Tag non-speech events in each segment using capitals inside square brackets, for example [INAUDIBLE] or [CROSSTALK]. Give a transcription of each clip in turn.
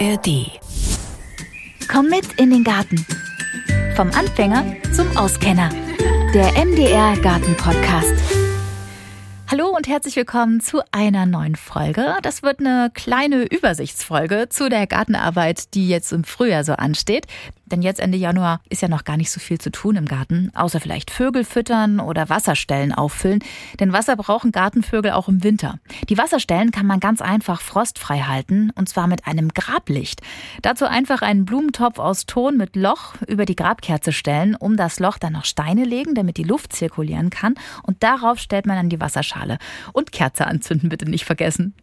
ARD. Komm mit in den Garten. Vom Anfänger zum Auskenner. Der MDR Garten Podcast. Hallo und herzlich willkommen zu einer neuen Folge. Das wird eine kleine Übersichtsfolge zu der Gartenarbeit, die jetzt im Frühjahr so ansteht. Denn jetzt Ende Januar ist ja noch gar nicht so viel zu tun im Garten, außer vielleicht Vögel füttern oder Wasserstellen auffüllen. Denn Wasser brauchen Gartenvögel auch im Winter. Die Wasserstellen kann man ganz einfach frostfrei halten, und zwar mit einem Grablicht. Dazu einfach einen Blumentopf aus Ton mit Loch über die Grabkerze stellen, um das Loch dann noch Steine legen, damit die Luft zirkulieren kann. Und darauf stellt man dann die Wasserschale. Und Kerze anzünden bitte nicht vergessen.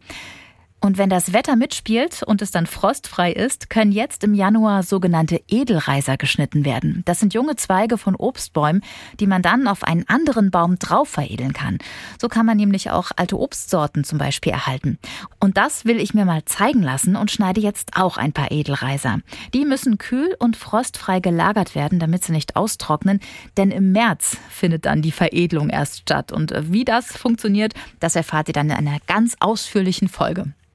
Und wenn das Wetter mitspielt und es dann frostfrei ist, können jetzt im Januar sogenannte Edelreiser geschnitten werden. Das sind junge Zweige von Obstbäumen, die man dann auf einen anderen Baum drauf veredeln kann. So kann man nämlich auch alte Obstsorten zum Beispiel erhalten. Und das will ich mir mal zeigen lassen und schneide jetzt auch ein paar Edelreiser. Die müssen kühl und frostfrei gelagert werden, damit sie nicht austrocknen, denn im März findet dann die Veredelung erst statt. Und wie das funktioniert, das erfahrt ihr dann in einer ganz ausführlichen Folge.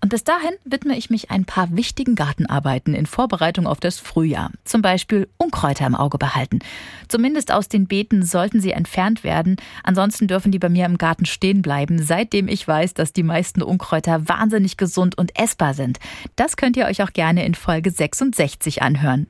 Und bis dahin widme ich mich ein paar wichtigen Gartenarbeiten in Vorbereitung auf das Frühjahr. Zum Beispiel Unkräuter im Auge behalten. Zumindest aus den Beeten sollten sie entfernt werden. Ansonsten dürfen die bei mir im Garten stehen bleiben, seitdem ich weiß, dass die meisten Unkräuter wahnsinnig gesund und essbar sind. Das könnt ihr euch auch gerne in Folge 66 anhören.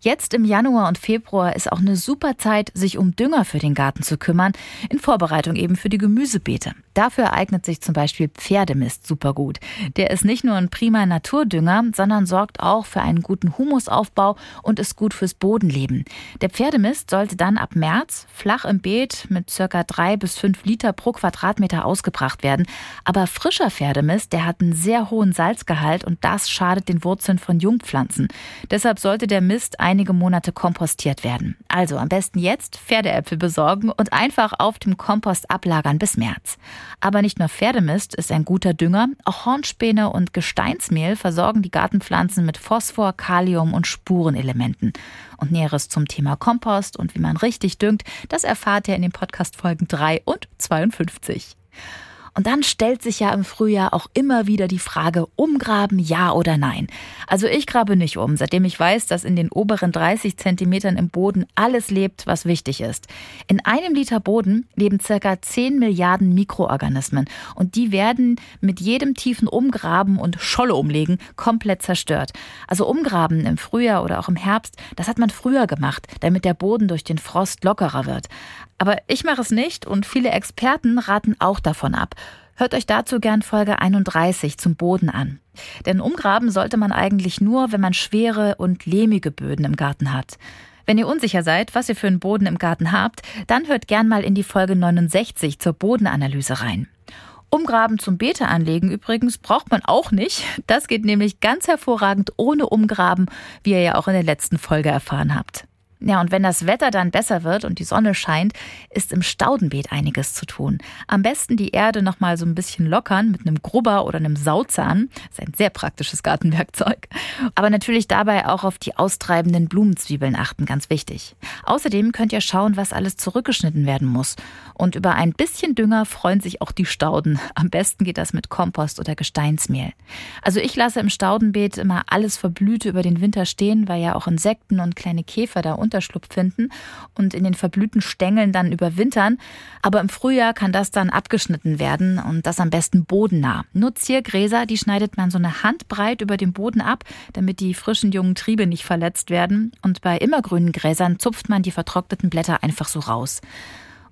Jetzt im Januar und Februar ist auch eine super Zeit, sich um Dünger für den Garten zu kümmern, in Vorbereitung eben für die Gemüsebeete. Dafür eignet sich zum Beispiel Pferdemist super gut. Der ist nicht nur ein prima Naturdünger, sondern sorgt auch für einen guten Humusaufbau und ist gut fürs Bodenleben. Der Pferdemist sollte dann ab März flach im Beet mit circa drei bis fünf Liter pro Quadratmeter ausgebracht werden. Aber frischer Pferdemist, der hat einen sehr hohen Salzgehalt und das schadet den Wurzeln von Jungpflanzen. Deshalb sollte der Mist einige Monate kompostiert werden. Also am besten jetzt Pferdeäpfel besorgen und einfach auf dem Kompost ablagern bis März. Aber nicht nur Pferdemist ist ein guter Dünger, auch Hornspäne und Gesteinsmehl versorgen die Gartenpflanzen mit Phosphor, Kalium und Spurenelementen. Und Näheres zum Thema Kompost und wie man richtig düngt, das erfahrt ihr in den Podcast-Folgen 3 und 52. Und dann stellt sich ja im Frühjahr auch immer wieder die Frage, umgraben ja oder nein. Also ich grabe nicht um, seitdem ich weiß, dass in den oberen 30 Zentimetern im Boden alles lebt, was wichtig ist. In einem Liter Boden leben circa 10 Milliarden Mikroorganismen und die werden mit jedem tiefen Umgraben und Scholle umlegen komplett zerstört. Also umgraben im Frühjahr oder auch im Herbst, das hat man früher gemacht, damit der Boden durch den Frost lockerer wird. Aber ich mache es nicht und viele Experten raten auch davon ab. Hört euch dazu gern Folge 31 zum Boden an. Denn umgraben sollte man eigentlich nur, wenn man schwere und lehmige Böden im Garten hat. Wenn ihr unsicher seid, was ihr für einen Boden im Garten habt, dann hört gern mal in die Folge 69 zur Bodenanalyse rein. Umgraben zum Beete anlegen übrigens braucht man auch nicht. Das geht nämlich ganz hervorragend ohne Umgraben, wie ihr ja auch in der letzten Folge erfahren habt. Ja, und wenn das Wetter dann besser wird und die Sonne scheint, ist im Staudenbeet einiges zu tun. Am besten die Erde noch mal so ein bisschen lockern mit einem Grubber oder einem Sauzahn. Das ist ein sehr praktisches Gartenwerkzeug. Aber natürlich dabei auch auf die austreibenden Blumenzwiebeln achten, ganz wichtig. Außerdem könnt ihr schauen, was alles zurückgeschnitten werden muss. Und über ein bisschen Dünger freuen sich auch die Stauden. Am besten geht das mit Kompost oder Gesteinsmehl. Also ich lasse im Staudenbeet immer alles Verblühte über den Winter stehen, weil ja auch Insekten und kleine Käfer da Unterschlupf finden und in den verblühten Stängeln dann überwintern. Aber im Frühjahr kann das dann abgeschnitten werden und das am besten bodennah. Nur Ziergräser, die schneidet man so eine Handbreit über den Boden ab, damit die frischen jungen Triebe nicht verletzt werden. Und bei immergrünen Gräsern zupft man die vertrockneten Blätter einfach so raus.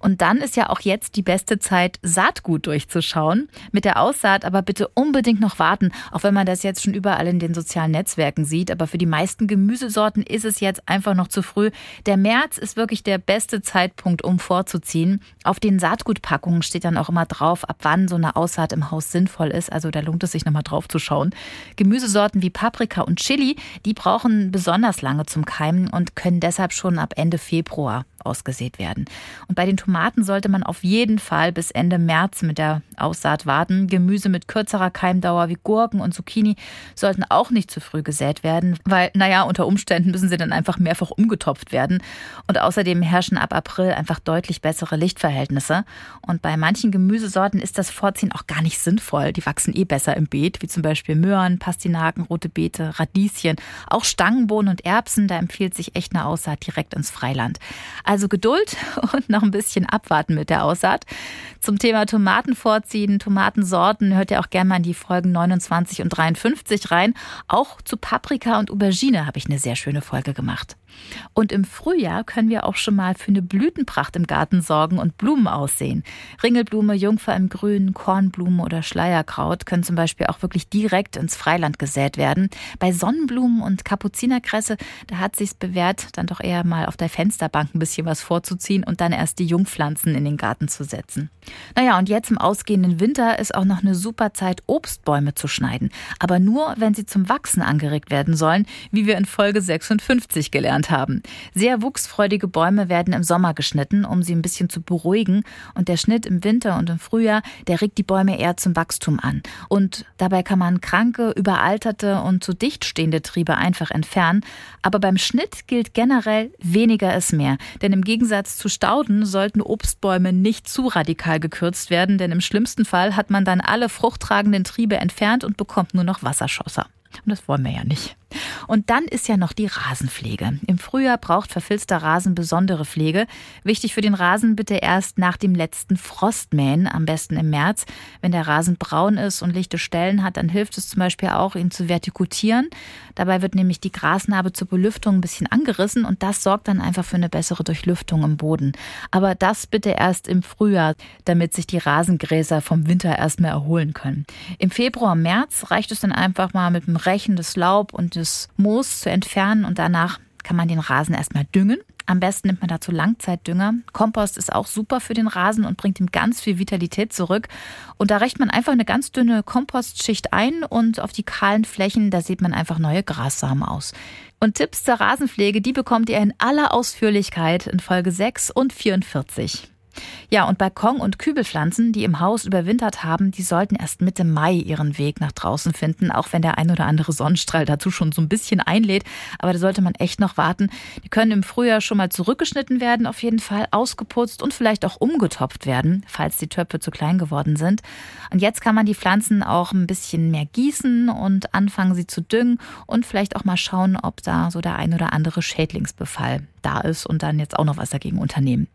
Und dann ist ja auch jetzt die beste Zeit, Saatgut durchzuschauen. Mit der Aussaat aber bitte unbedingt noch warten, auch wenn man das jetzt schon überall in den sozialen Netzwerken sieht. Aber für die meisten Gemüsesorten ist es jetzt einfach noch zu früh. Der März ist wirklich der beste Zeitpunkt, um vorzuziehen. Auf den Saatgutpackungen steht dann auch immer drauf, ab wann so eine Aussaat im Haus sinnvoll ist. Also da lohnt es sich nochmal drauf zu schauen. Gemüsesorten wie Paprika und Chili, die brauchen besonders lange zum Keimen und können deshalb schon ab Ende Februar ausgesät werden. Und bei den Tomaten Tomaten sollte man auf jeden Fall bis Ende März mit der Aussaat warten. Gemüse mit kürzerer Keimdauer wie Gurken und Zucchini sollten auch nicht zu früh gesät werden, weil, naja, unter Umständen müssen sie dann einfach mehrfach umgetopft werden. Und außerdem herrschen ab April einfach deutlich bessere Lichtverhältnisse. Und bei manchen Gemüsesorten ist das Vorziehen auch gar nicht sinnvoll. Die wachsen eh besser im Beet, wie zum Beispiel Möhren, Pastinaken, rote Beete, Radieschen, auch Stangenbohnen und Erbsen. Da empfiehlt sich echt eine Aussaat direkt ins Freiland. Also Geduld [LAUGHS] und noch ein bisschen abwarten mit der Aussaat. Zum Thema Tomaten vorziehen, Tomatensorten hört ihr auch gerne mal in die Folgen 29 und 53 rein. Auch zu Paprika und Aubergine habe ich eine sehr schöne Folge gemacht. Und im Frühjahr können wir auch schon mal für eine Blütenpracht im Garten sorgen und Blumen aussehen. Ringelblume, Jungfer im Grün, Kornblume oder Schleierkraut können zum Beispiel auch wirklich direkt ins Freiland gesät werden. Bei Sonnenblumen und Kapuzinerkresse, da hat sich's bewährt, dann doch eher mal auf der Fensterbank ein bisschen was vorzuziehen und dann erst die Jungpflanzen in den Garten zu setzen. Naja, und jetzt im ausgehenden Winter ist auch noch eine super Zeit, Obstbäume zu schneiden. Aber nur, wenn sie zum Wachsen angeregt werden sollen, wie wir in Folge 56 gelernt haben. Sehr wuchsfreudige Bäume werden im Sommer geschnitten, um sie ein bisschen zu beruhigen. Und der Schnitt im Winter und im Frühjahr, der regt die Bäume eher zum Wachstum an. Und dabei kann man kranke, überalterte und zu dicht stehende Triebe einfach entfernen. Aber beim Schnitt gilt generell weniger ist mehr. Denn im Gegensatz zu Stauden sollten Obstbäume nicht zu radikal gekürzt werden, denn im schlimmsten Fall hat man dann alle fruchttragenden Triebe entfernt und bekommt nur noch Wasserschosser. Und das wollen wir ja nicht. Und dann ist ja noch die Rasenpflege. Im Frühjahr braucht verfilzter Rasen besondere Pflege. Wichtig für den Rasen bitte erst nach dem letzten Frostmähen, am besten im März. Wenn der Rasen braun ist und lichte Stellen hat, dann hilft es zum Beispiel auch, ihn zu vertikutieren. Dabei wird nämlich die Grasnarbe zur Belüftung ein bisschen angerissen und das sorgt dann einfach für eine bessere Durchlüftung im Boden. Aber das bitte erst im Frühjahr, damit sich die Rasengräser vom Winter erstmal erholen können. Im Februar, März reicht es dann einfach mal mit dem Rechen des Laub und des Moos zu entfernen und danach kann man den Rasen erstmal düngen. Am besten nimmt man dazu Langzeitdünger. Kompost ist auch super für den Rasen und bringt ihm ganz viel Vitalität zurück. Und da reicht man einfach eine ganz dünne Kompostschicht ein und auf die kahlen Flächen, da sieht man einfach neue Grassamen aus. Und Tipps zur Rasenpflege, die bekommt ihr in aller Ausführlichkeit in Folge 6 und 44. Ja, und Balkon- und Kübelpflanzen, die im Haus überwintert haben, die sollten erst Mitte Mai ihren Weg nach draußen finden, auch wenn der ein oder andere Sonnenstrahl dazu schon so ein bisschen einlädt. Aber da sollte man echt noch warten. Die können im Frühjahr schon mal zurückgeschnitten werden, auf jeden Fall ausgeputzt und vielleicht auch umgetopft werden, falls die Töpfe zu klein geworden sind. Und jetzt kann man die Pflanzen auch ein bisschen mehr gießen und anfangen, sie zu düngen und vielleicht auch mal schauen, ob da so der ein oder andere Schädlingsbefall da ist und dann jetzt auch noch was dagegen unternehmen.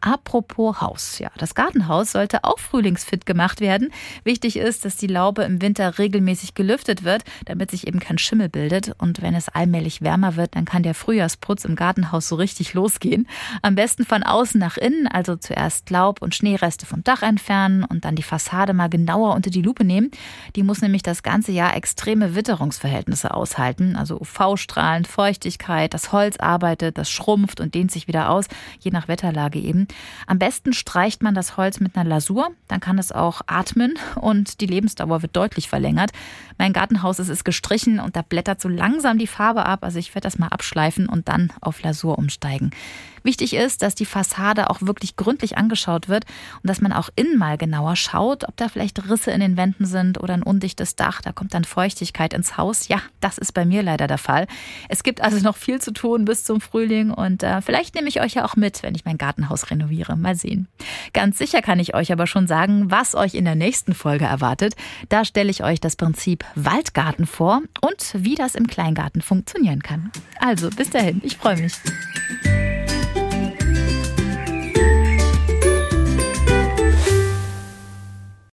Apropos Haus, ja, das Gartenhaus sollte auch frühlingsfit gemacht werden. Wichtig ist, dass die Laube im Winter regelmäßig gelüftet wird, damit sich eben kein Schimmel bildet. Und wenn es allmählich wärmer wird, dann kann der Frühjahrsputz im Gartenhaus so richtig losgehen. Am besten von außen nach innen, also zuerst Laub und Schneereste vom Dach entfernen und dann die Fassade mal genauer unter die Lupe nehmen. Die muss nämlich das ganze Jahr extreme Witterungsverhältnisse aushalten, also UV-Strahlen, Feuchtigkeit, das Holz arbeitet, das schrumpft und dehnt sich wieder aus, je nach Wetterlage eben. Am besten streicht man das Holz mit einer Lasur, dann kann es auch atmen und die Lebensdauer wird deutlich verlängert. Mein Gartenhaus ist, ist gestrichen und da blättert so langsam die Farbe ab, also ich werde das mal abschleifen und dann auf Lasur umsteigen. Wichtig ist, dass die Fassade auch wirklich gründlich angeschaut wird und dass man auch innen mal genauer schaut, ob da vielleicht Risse in den Wänden sind oder ein undichtes Dach. Da kommt dann Feuchtigkeit ins Haus. Ja, das ist bei mir leider der Fall. Es gibt also noch viel zu tun bis zum Frühling und äh, vielleicht nehme ich euch ja auch mit, wenn ich mein Gartenhaus renoviere. Mal sehen. Ganz sicher kann ich euch aber schon sagen, was euch in der nächsten Folge erwartet. Da stelle ich euch das Prinzip Waldgarten vor und wie das im Kleingarten funktionieren kann. Also bis dahin, ich freue mich.